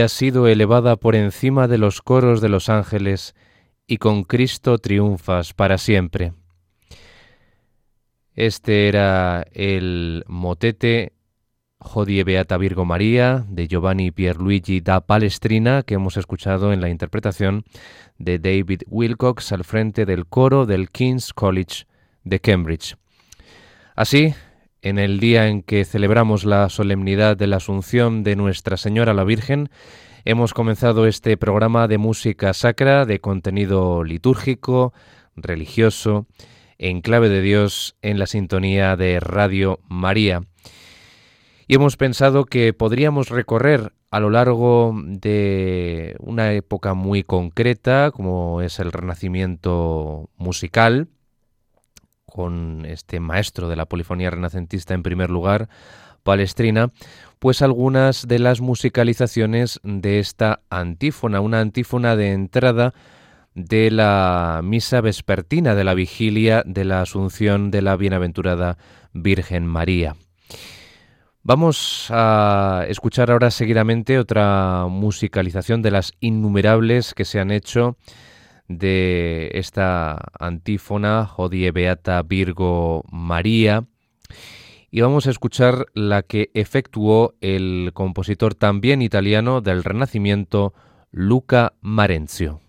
Ha sido elevada por encima de los coros de los ángeles, y con Cristo triunfas para siempre. Este era el motete Hodie Beata Virgo María de Giovanni Pierluigi da Palestrina que hemos escuchado en la interpretación de David Wilcox al frente del coro del King's College de Cambridge. Así, en el día en que celebramos la solemnidad de la Asunción de Nuestra Señora la Virgen, hemos comenzado este programa de música sacra, de contenido litúrgico, religioso, en clave de Dios, en la sintonía de Radio María. Y hemos pensado que podríamos recorrer a lo largo de una época muy concreta, como es el Renacimiento musical, con este maestro de la polifonía renacentista en primer lugar, Palestrina, pues algunas de las musicalizaciones de esta antífona, una antífona de entrada de la misa vespertina de la vigilia de la Asunción de la Bienaventurada Virgen María. Vamos a escuchar ahora seguidamente otra musicalización de las innumerables que se han hecho de esta antífona, Hodie Beata Virgo María, y vamos a escuchar la que efectuó el compositor también italiano del Renacimiento, Luca Marenzio.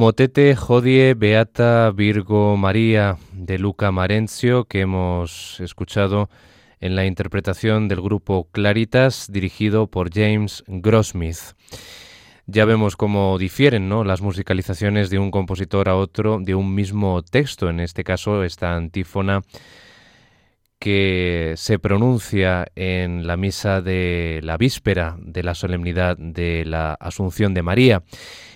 Motete Jodie Beata Virgo María de Luca Marencio que hemos escuchado en la interpretación del grupo Claritas dirigido por James Grossmith. Ya vemos cómo difieren ¿no? las musicalizaciones de un compositor a otro de un mismo texto, en este caso esta antífona que se pronuncia en la misa de la víspera de la solemnidad de la Asunción de María.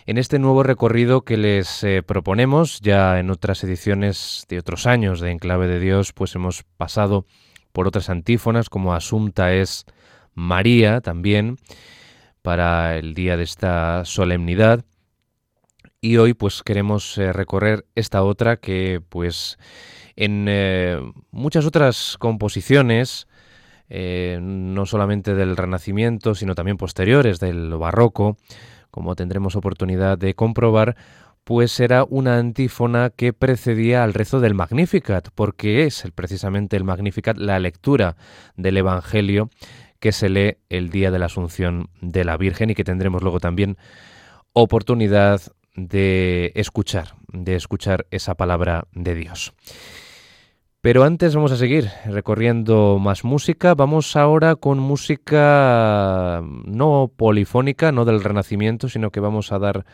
En este nuevo recorrido que les eh, proponemos, ya en otras ediciones de otros años de Enclave de Dios, pues hemos pasado por otras antífonas como Asunta es María también para el día de esta solemnidad. Y hoy pues queremos eh, recorrer esta otra que pues en eh, muchas otras composiciones, eh, no solamente del Renacimiento, sino también posteriores, del Barroco, como tendremos oportunidad de comprobar, pues era una antífona que precedía al rezo del Magnificat, porque es precisamente el Magnificat la lectura del Evangelio que se lee el día de la Asunción de la Virgen y que tendremos luego también oportunidad de escuchar, de escuchar esa palabra de Dios. Pero antes vamos a seguir recorriendo más música. Vamos ahora con música no polifónica, no del Renacimiento, sino que vamos a dar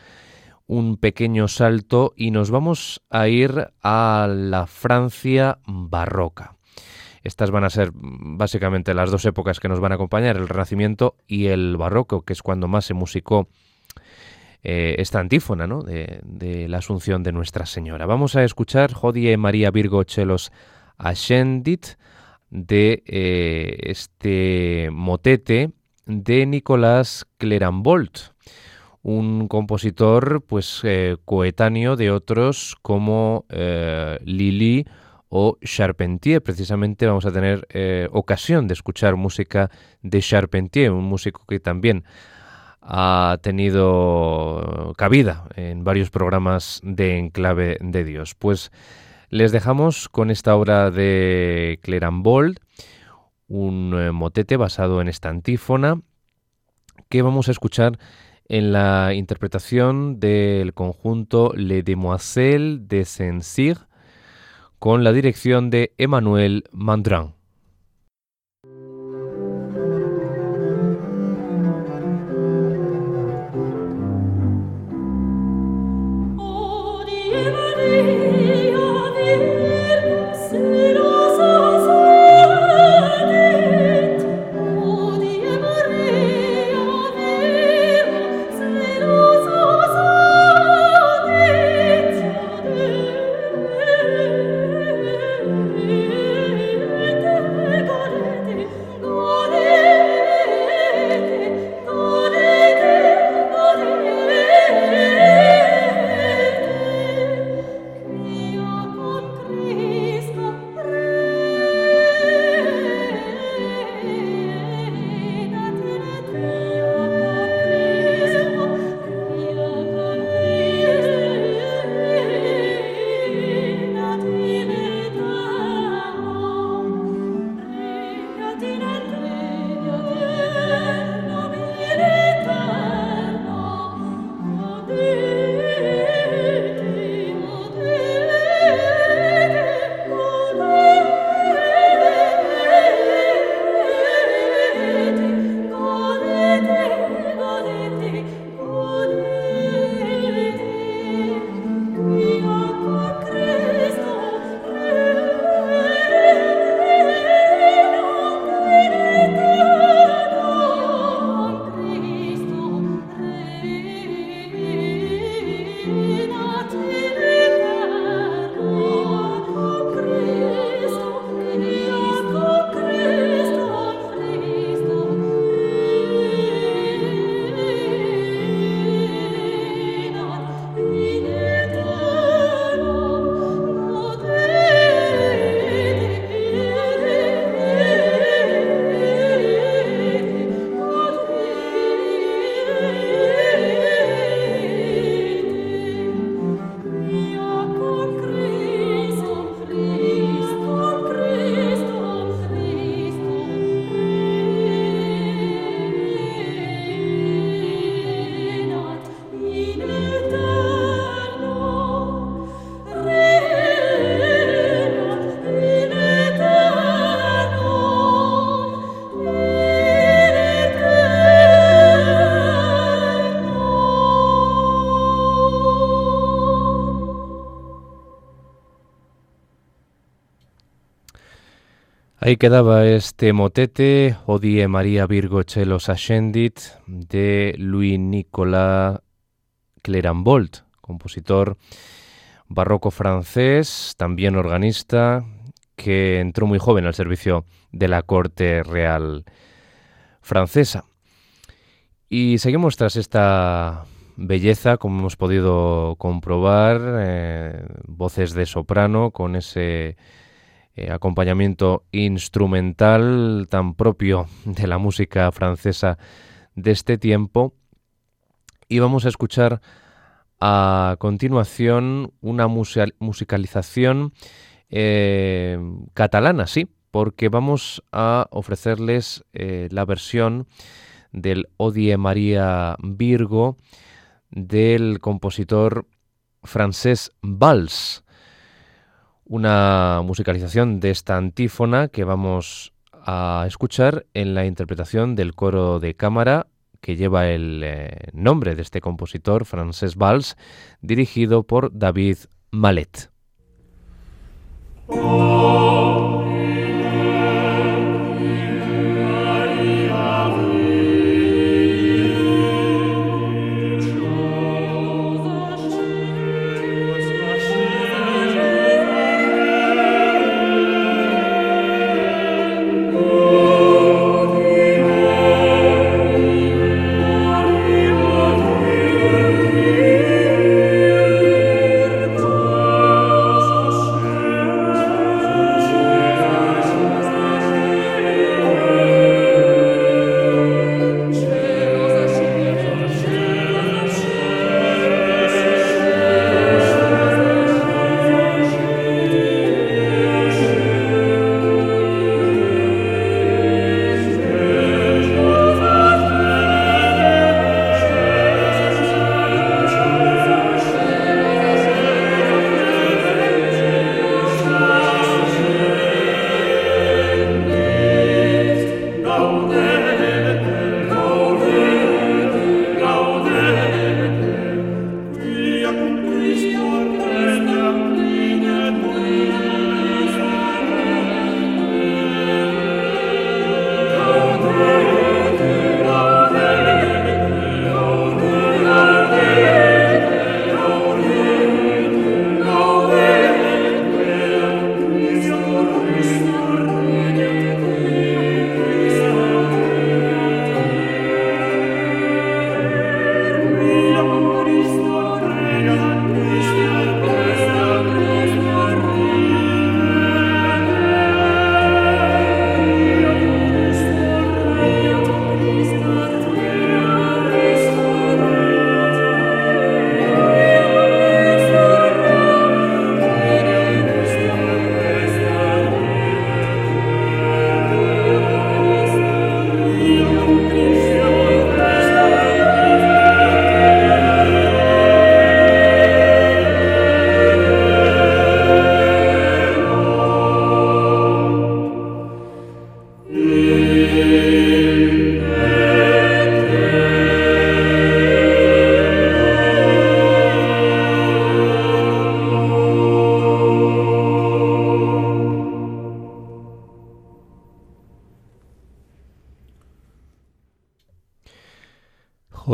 un pequeño salto y nos vamos a ir a la Francia barroca. Estas van a ser básicamente las dos épocas que nos van a acompañar, el Renacimiento y el Barroco, que es cuando más se musicó eh, esta antífona ¿no? de, la Asunción de Nuestra Señora. Vamos a escuchar Jodie María Virgo Chelos Ascendit de eh, este motete de Nicolás Clerambolt, un compositor pues eh, coetáneo de otros como Lili o Charpentier. Precisamente vamos a tener eh, ocasión de escuchar música de Charpentier, un músico que también ha tenido cabida en varios programas de Enclave de Dios. Pues les dejamos con esta obra de Clerambold, un eh, motete basado en esta antífona que vamos a escuchar en la interpretación del conjunto Le Demoiselles de Saint-Cyr con la dirección de Emmanuel Mandran. Ahí quedaba este motete, Odie María Virgo Chelos Ascendit, de Louis Nicolas Clerambolt, compositor barroco francés, también organista, que entró muy joven al servicio de la corte real francesa. Y seguimos tras esta belleza, como hemos podido comprobar, eh, voces de soprano con ese eh, acompañamiento instrumental tan propio de la música francesa de este tiempo. Y vamos a escuchar a continuación una musicalización eh, catalana, sí, porque vamos a ofrecerles eh, la versión del Odie María Virgo del compositor francés Valls. Una musicalización de esta antífona que vamos a escuchar en la interpretación del coro de cámara que lleva el eh, nombre de este compositor francés Valls, dirigido por David Malet.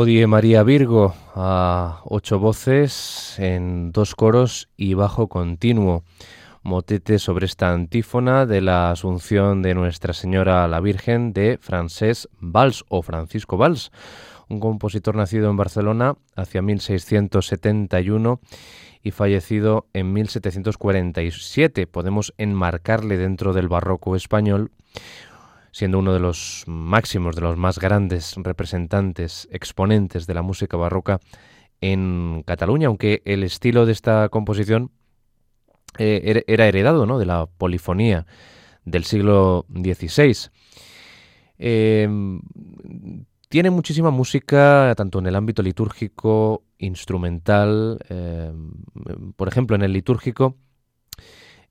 Odie María Virgo a ocho voces en dos coros y bajo continuo. Motete sobre esta antífona de la Asunción de Nuestra Señora la Virgen de Francés Valls o Francisco Valls, un compositor nacido en Barcelona hacia 1671 y fallecido en 1747. Podemos enmarcarle dentro del barroco español siendo uno de los máximos, de los más grandes representantes, exponentes de la música barroca en Cataluña, aunque el estilo de esta composición eh, era heredado ¿no? de la polifonía del siglo XVI. Em, tiene muchísima música, tanto en el ámbito litúrgico, instrumental, em, por ejemplo, en el litúrgico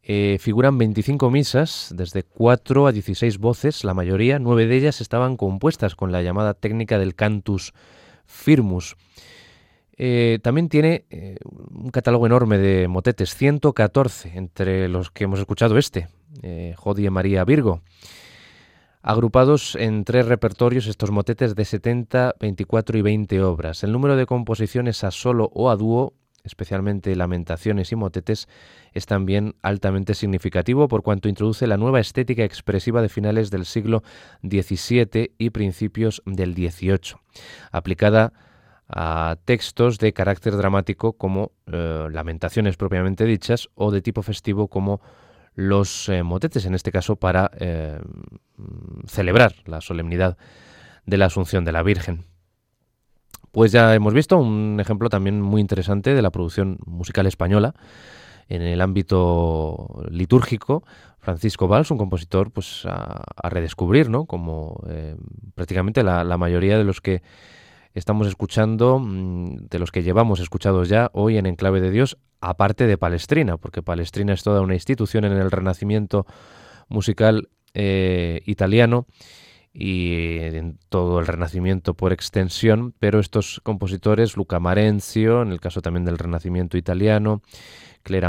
eh, figuran 25 misas, desde 4 a 16 voces, la mayoría, nueve de ellas estaban compuestas con la llamada técnica del cantus firmus. Eh, también tiene eh, un catálogo enorme de motetes, 114, entre los que hemos escuchado este, Jodie María Virgo. Agrupados en tres repertorios estos motetes de 70, 24 y 20 obras. El número de composiciones a solo o a dúo especialmente lamentaciones y motetes, es también altamente significativo por cuanto introduce la nueva estética expresiva de finales del siglo XVII y principios del XVIII, aplicada a textos de carácter dramático como eh, lamentaciones propiamente dichas o de tipo festivo como los eh, motetes, en este caso para eh, celebrar la solemnidad de la Asunción de la Virgen. Pues ya hemos visto un ejemplo también muy interesante de la producción musical española en el ámbito litúrgico. Francisco Valls, un compositor pues a, redescubrir, ¿no? Como eh, prácticamente la, mayoría de los que estamos escuchando, mm, de los que llevamos escuchados ya hoy en Enclave de Dios, aparte de Palestrina, porque Palestrina es toda una institución en el renacimiento musical eh, italiano y en todo el Renacimiento por extensión, pero estos compositores, Luca Marenzio, en el caso también del Renacimiento italiano,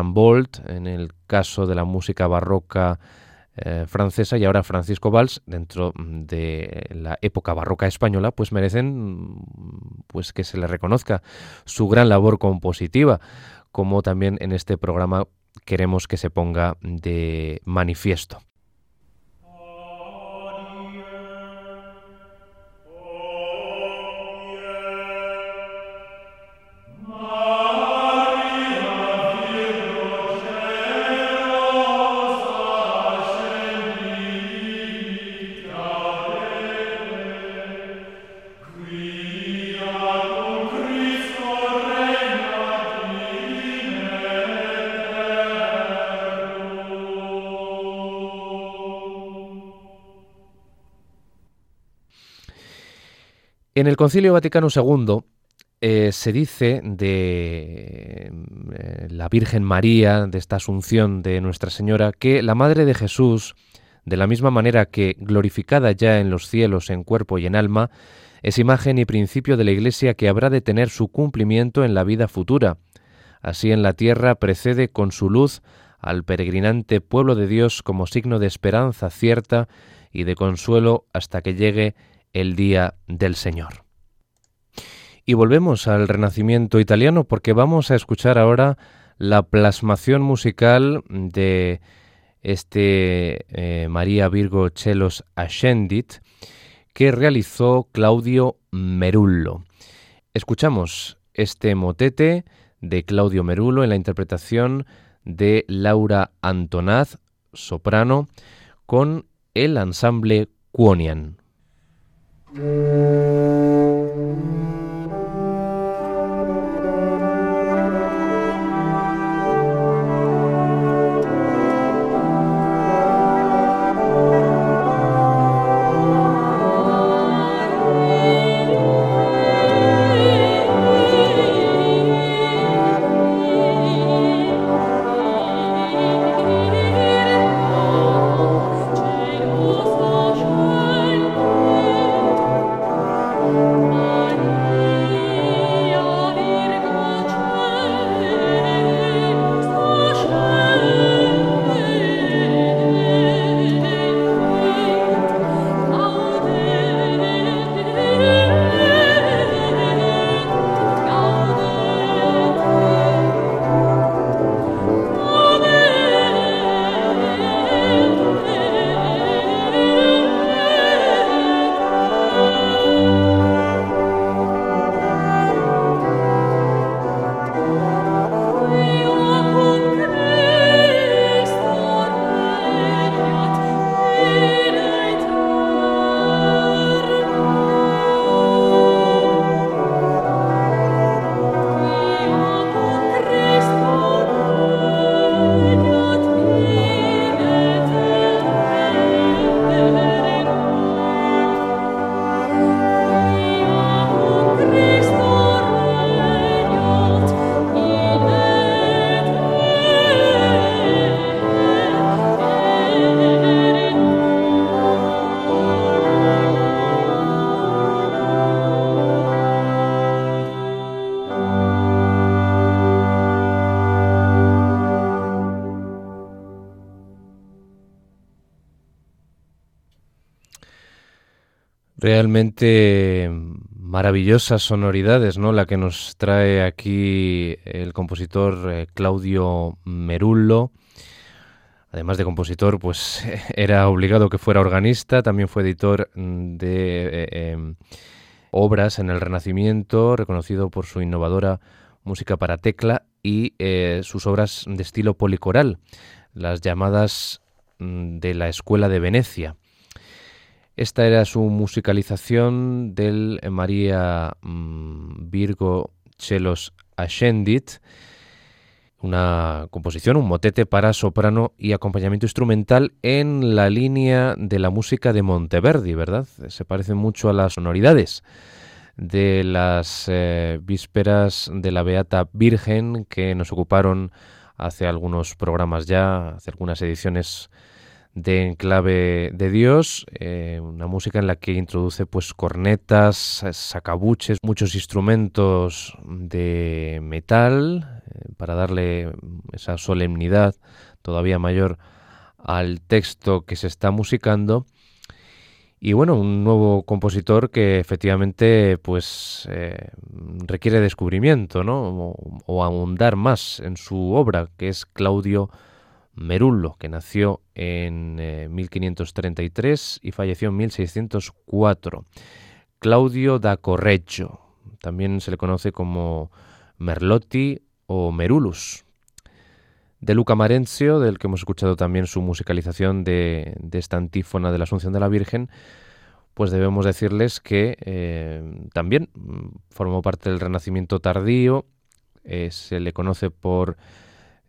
Bolt, en el caso de la música barroca eh, francesa y ahora Francisco Valls dentro de la época barroca española pues merecen pues que se le reconozca su gran labor compositiva como también en este programa queremos que se ponga de manifiesto. En el Concilio Vaticano II eh, se dice de eh, la Virgen María, de esta asunción de Nuestra Señora, que la Madre de Jesús, de la misma manera que glorificada ya en los cielos en cuerpo y en alma, es imagen y principio de la Iglesia que habrá de tener su cumplimiento en la vida futura. Así en la tierra precede con su luz al peregrinante pueblo de Dios como signo de esperanza cierta y de consuelo hasta que llegue el día del Señor. Y volvemos al Renacimiento italiano porque vamos a escuchar ahora la plasmación musical de este eh, María Virgo Celos Ascendit que realizó Claudio Merullo. Escuchamos este motete de Claudio Merullo en la interpretación de Laura Antonaz, soprano, con el ensamble Quonian. Mm-hmm. Realmente maravillosas sonoridades, ¿no? La que nos trae aquí el compositor eh, Claudio Merullo. Además de compositor, pues era obligado que fuera organista, también fue editor de eh, em, obras en el Renacimiento, reconocido por su innovadora música para tecla y eh, sus obras de estilo policoral, las llamadas mm, de la Escuela de Venecia. Esta era su musicalización del María mm, Virgo Chelos Ascendit, una composición, un motete para soprano y acompañamiento instrumental en la línea de la música de Monteverdi, ¿verdad? Se parece mucho a las sonoridades de las eh, vísperas de la Beata Virgen que nos ocuparon hace algunos programas ya, hace algunas ediciones de Enclave de Dios, eh, una música en la que introduce pues cornetas, sacabuches, muchos instrumentos de metal eh, para darle esa solemnidad todavía mayor al texto que se está musicando y bueno, un nuevo compositor que efectivamente pues eh, requiere descubrimiento, ¿no? O, ahondar más en su obra, que es Claudio Merullo, que nació en 1533 eh, y falleció en 1604. Claudio da Correggio, también se le conoce como Merlotti o Merulus de Luca Marenzio, del que hemos escuchado también su musicalización de, esta antífona de la Asunción de la Virgen, pues debemos decirles que eh, también formó parte del Renacimiento tardío, eh, se le conoce por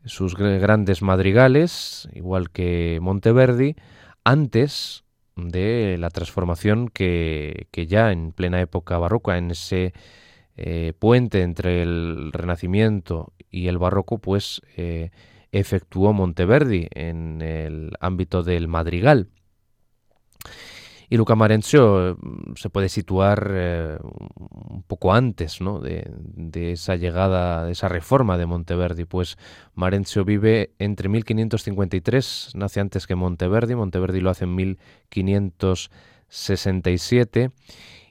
sus grandes madrigales, igual que Monteverdi, antes de la transformación que, ya en plena época barroca, en ese eh, puente entre el Renacimiento y el Barroco, pues efectuó Monteverdi en el ámbito del madrigal. Y Luca Marencio mm, se puede situar eh, un poco antes ¿no? de, esa llegada, de esa reforma de Monteverdi, pues Marencio vive entre 1553, nace antes que Monteverdi, Monteverdi lo hace en 1567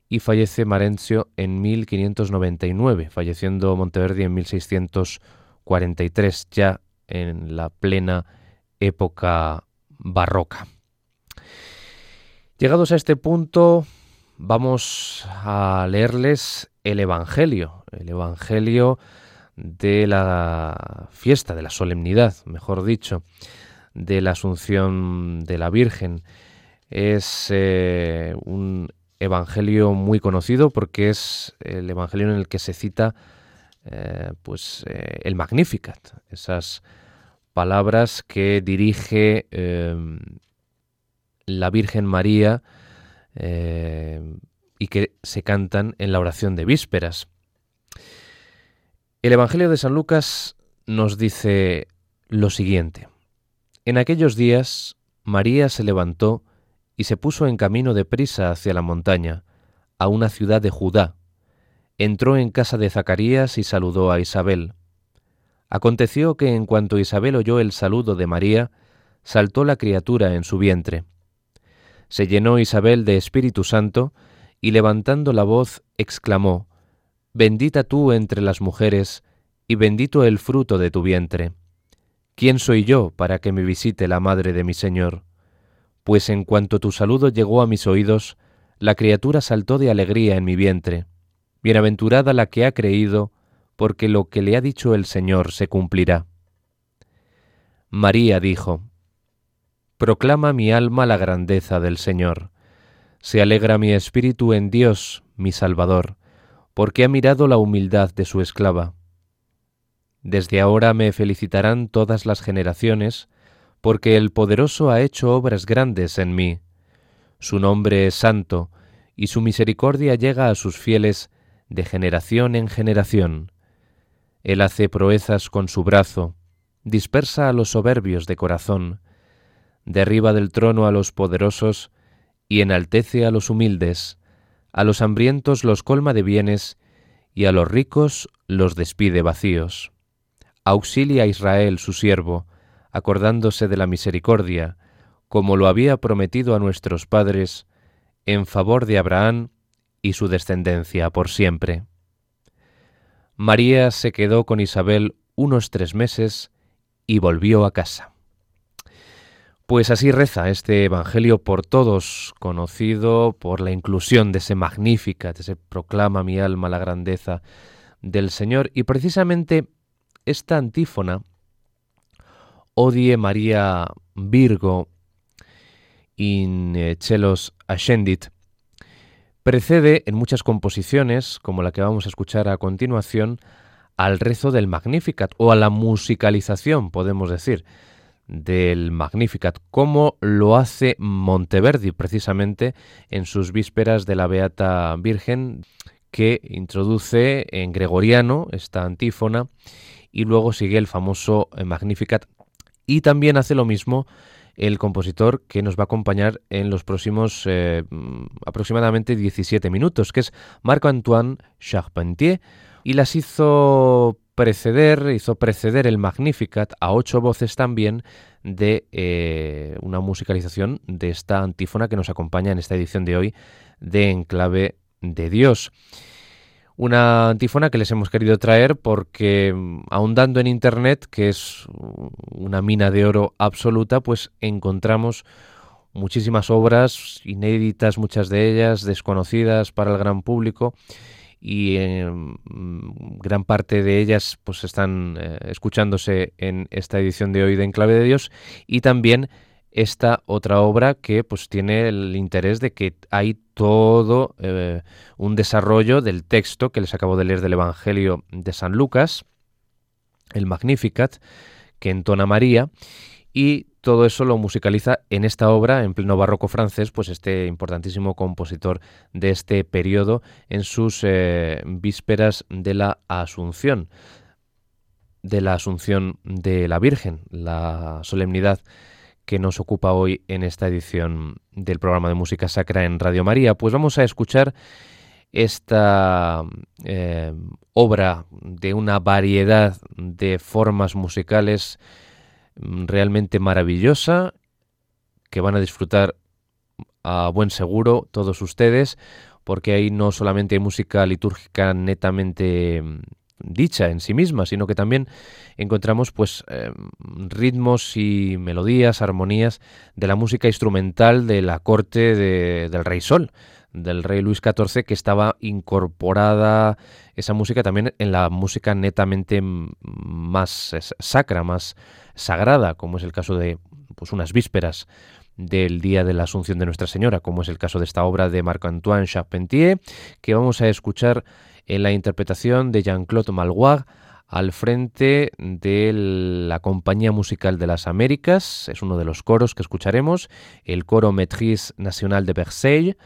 y fallece Marencio en 1599, falleciendo Monteverdi en 1643, ya en la plena época barroca. Llegados a este punto, vamos a leerles el Evangelio, el Evangelio de la fiesta, de la solemnidad, mejor dicho, de la Asunción de la Virgen. Es eh, un Evangelio muy conocido porque es el Evangelio en el que se cita eh, pues eh, el Magnificat, esas palabras que dirige la Virgen María em, y que se cantan en la oración de vísperas. El Evangelio de San Lucas nos dice lo siguiente. En aquellos días María se levantó y se puso en camino de prisa hacia la montaña, a una ciudad de Judá, entró en casa de Zacarías y saludó a Isabel. Aconteció que en cuanto Isabel oyó el saludo de María, saltó la criatura en su vientre. Se llenó Isabel de Espíritu Santo y levantando la voz exclamó, Bendita tú entre las mujeres, y bendito el fruto de tu vientre. ¿Quién soy yo para que me visite la madre de mi Señor? Pues en cuanto tu saludo llegó a mis oídos, la criatura saltó de alegría en mi vientre. Bienaventurada la que ha creído, porque lo que le ha dicho el Señor se cumplirá. María dijo, Proclama mi alma la grandeza del Señor. Se alegra mi espíritu en Dios, mi Salvador, porque ha mirado la humildad de su esclava. Desde ahora me felicitarán todas las generaciones, porque el poderoso ha hecho obras grandes en mí. Su nombre es santo, y su misericordia llega a sus fieles de generación en generación. Él hace proezas con su brazo, dispersa a los soberbios de corazón, derriba del trono a los poderosos y enaltece a los humildes, a los hambrientos los colma de bienes y a los ricos los despide vacíos. Auxilia a Israel su siervo, acordándose de la misericordia, como lo había prometido a nuestros padres, en favor de Abraham y su descendencia por siempre. María se quedó con Isabel unos tres meses y volvió a casa. Pues así reza este Evangelio por todos, conocido por la inclusión de ese magnífica, de ese proclama mi alma la grandeza del Señor. Y precisamente esta antífona, Odie María Virgo in celos ascendit, precede en muchas composiciones, como la que vamos a escuchar a continuación, al rezo del Magnificat o a la musicalización, podemos decir, del Magnificat, como lo hace Monteverdi precisamente en sus vísperas de la Beata Virgen, que introduce en gregoriano esta antífona y luego sigue el famoso Magnificat. Y también hace lo mismo el compositor que nos va a acompañar en los próximos eh, aproximadamente 17 minutos, que es Marc-Antoine Charpentier, y las hizo preceder, hizo preceder el Magnificat a ocho voces también de eh, una musicalización de esta antífona que nos acompaña en esta edición de hoy de Enclave de Dios. Una antífona que les hemos querido traer porque mm, ahondando en Internet, que es una mina de oro absoluta, pues encontramos muchísimas obras inéditas, muchas de ellas desconocidas para el gran público y mm, gran parte de ellas pues están eh, escuchándose en esta edición de hoy de Enclave de Dios y también esta otra obra que pues tiene el interés de que hay todo eh, un desarrollo del texto que les acabo de leer del Evangelio de San Lucas, el Magnificat, que entona María, y todo eso lo musicaliza en esta obra, en pleno barroco francés, pues este importantísimo compositor de este periodo en sus eh, vísperas de la Asunción, de la Asunción de la Virgen, la solemnidad que nos ocupa hoy en esta edición del programa de música sacra en Radio María. Pues vamos a escuchar esta eh, obra de una variedad de formas musicales realmente maravillosa que van a disfrutar a buen seguro todos ustedes porque ahí no solamente hay música litúrgica netamente mm, dicha en sí misma, sino que también encontramos pues eh, ritmos y melodías, armonías de la música instrumental de la corte del Rey Sol, del Rey Luis XIV, que estaba incorporada esa música también en la música netamente más sacra, más sagrada, como es el caso de pues unas vísperas del día de la Asunción de Nuestra Señora, como es el caso de esta obra de Marc-Antoine Charpentier, que vamos a escuchar en la interpretación de Jean-Claude Malguard al frente de la Compañía Musical de las Américas, es uno de los coros que escucharemos, el coro Maîtrise National de Versailles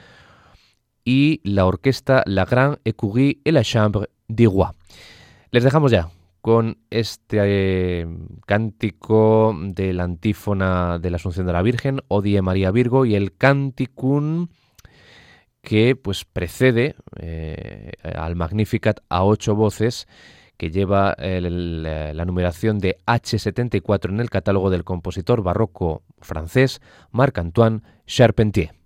y la orquesta La Grande Écurie et la Chambre du Roi. Les dejamos ya con este eh, cántico de la antífona de la Asunción de la Virgen, Odie María Virgo, y el canticum que pues precede eh, al Magnificat a ocho voces que lleva la numeración de H74 en el catálogo del compositor barroco francés Marc-Antoine Charpentier.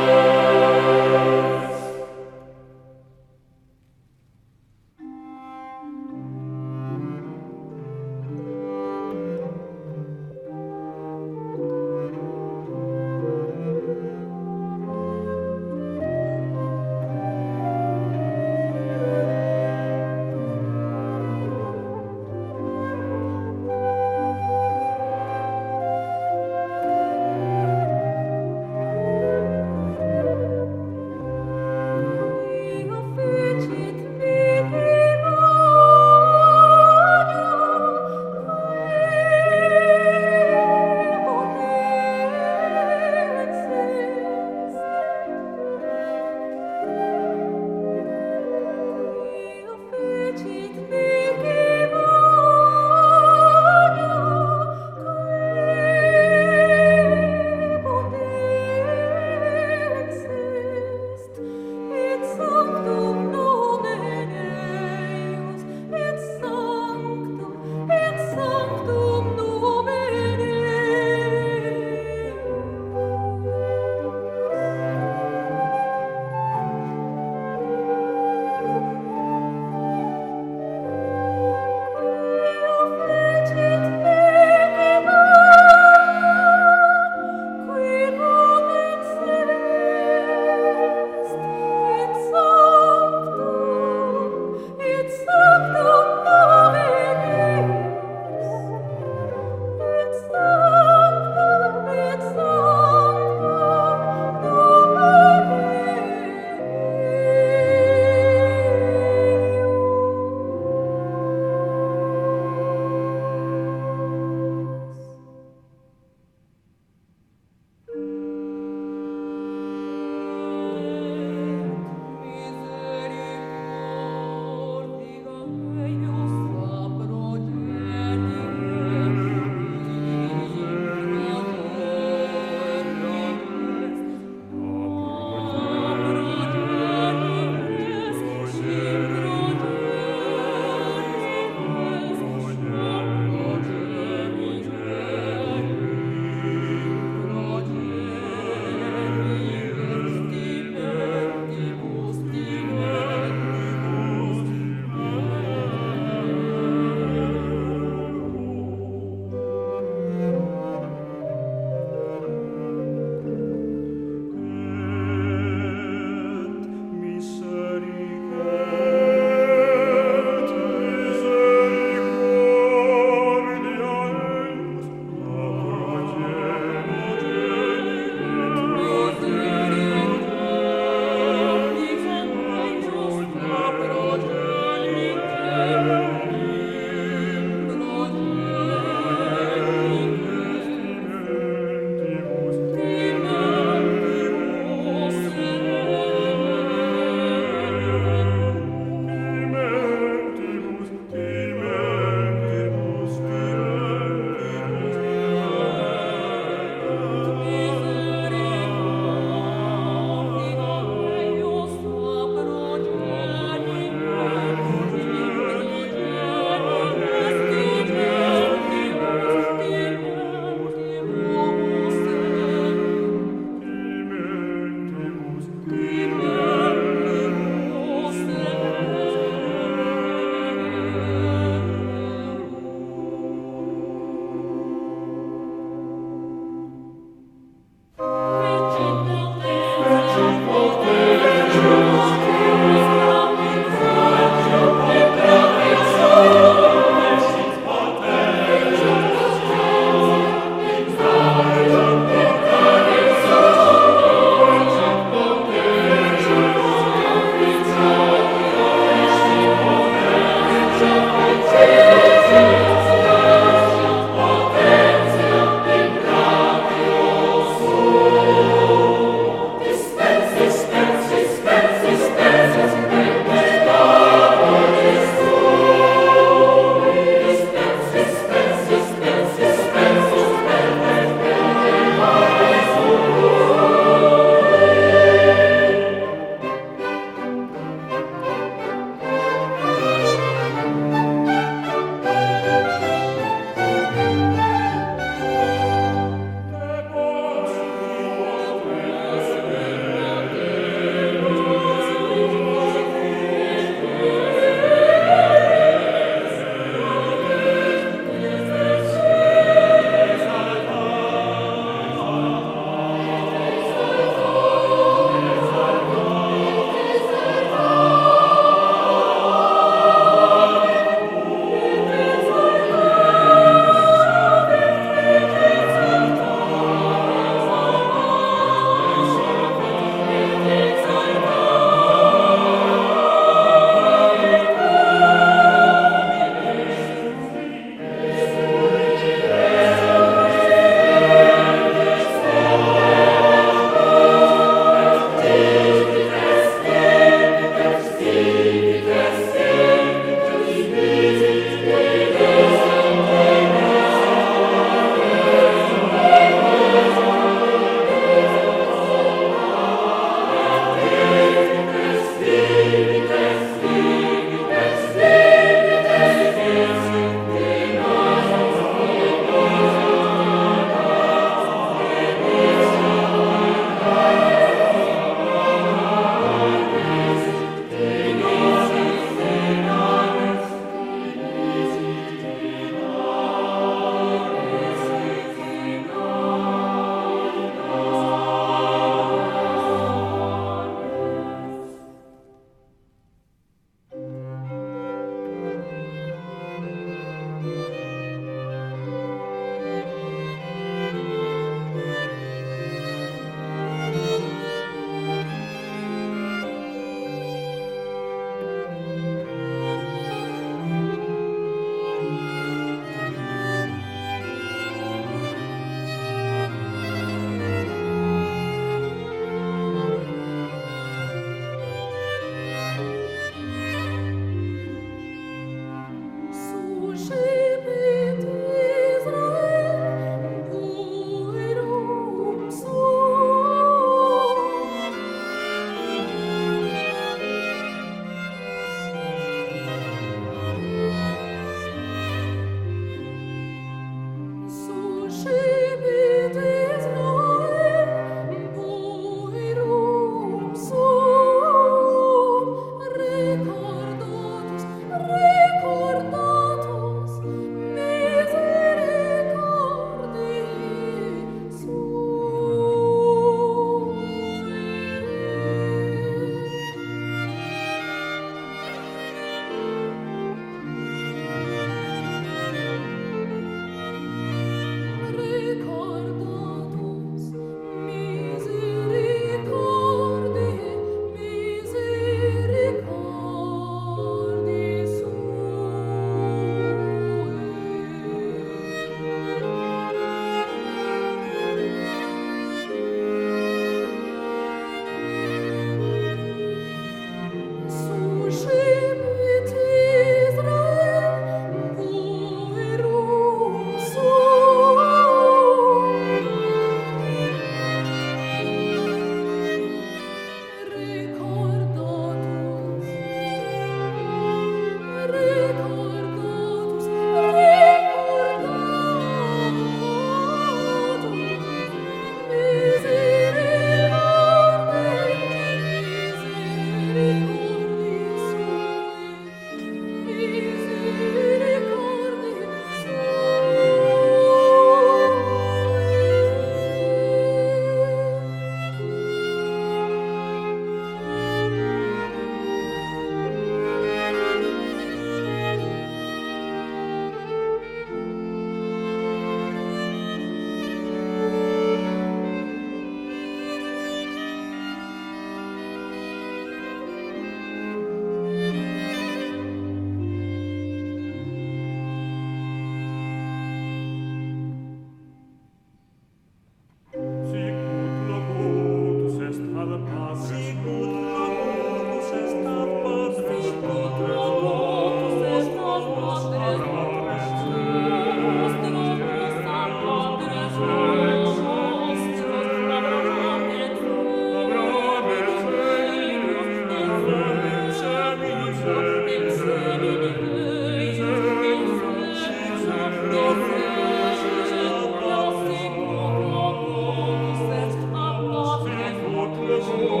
주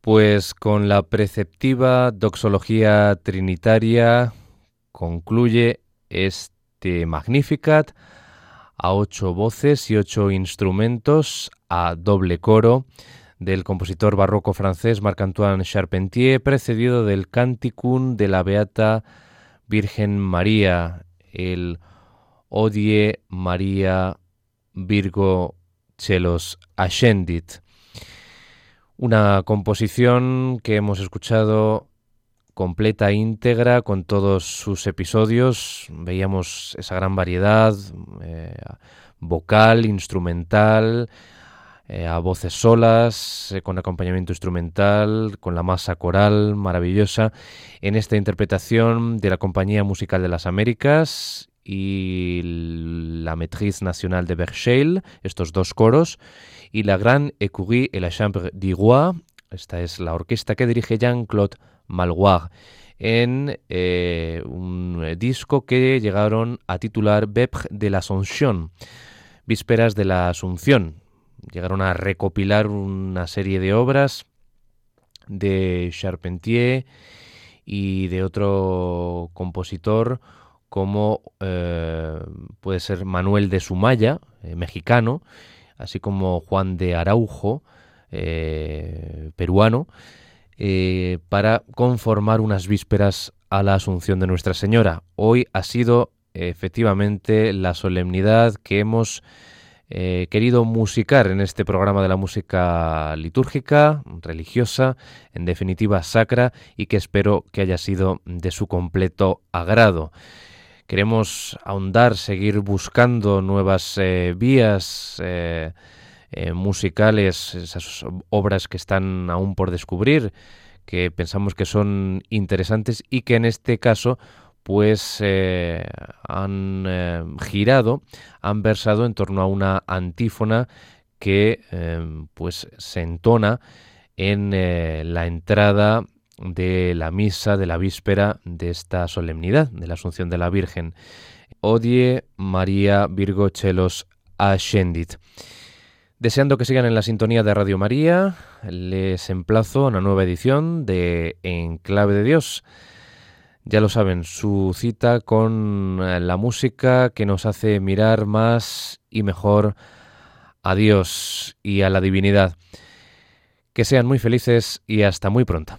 Pues con la preceptiva doxología trinitaria concluye este Magnificat a ocho voces y ocho instrumentos a doble coro del compositor barroco francés Marc-Antoine Charpentier, precedido del Canticum de la Beata Virgen María, el Odie María Virgo Chelos Ascendit. Una composición que hemos escuchado completa, íntegra, con todos sus episodios. Veíamos esa gran variedad eh, vocal, instrumental, eh, a voces solas, eh, con acompañamiento instrumental, con la masa coral maravillosa, en esta interpretación de la Compañía Musical de las Américas y la Maîtrise Nacional de Vercheil, estos dos coros, y la Gran Écurie et la Chambre du Roi, esta es la orquesta que dirige Jean-Claude Malguard, en eh, un disco que llegaron a titular Vepre de l'Ascension, Vísperas de la Asunción. Llegaron a recopilar una serie de obras de Charpentier y de otro compositor como eh, puede ser Manuel de Sumaya, eh, mexicano, así como Juan de Araujo, peruano, eh, para conformar unas vísperas a la Asunción de Nuestra Señora. Hoy ha sido efectivamente la solemnidad que hemos eh, querido musicar en este programa de la música litúrgica, religiosa, en definitiva sacra, y que espero que haya sido de su completo agrado. Queremos ahondar, seguir buscando nuevas eh, vías eh, musicales, esas obras que están aún por descubrir, que pensamos que son interesantes y que en este caso pues eh, han eh, girado, han versado en torno a una antífona que pues se entona en la entrada de la misa de la víspera de esta solemnidad de la Asunción de la Virgen. Odie María Virgo Chelos Ascendit. Deseando que sigan en la sintonía de Radio María, les emplazo a una nueva edición de En Clave de Dios. Ya lo saben, su cita con eh, la música que nos hace mirar más y mejor a Dios y a la divinidad. Que sean muy felices y hasta muy pronto.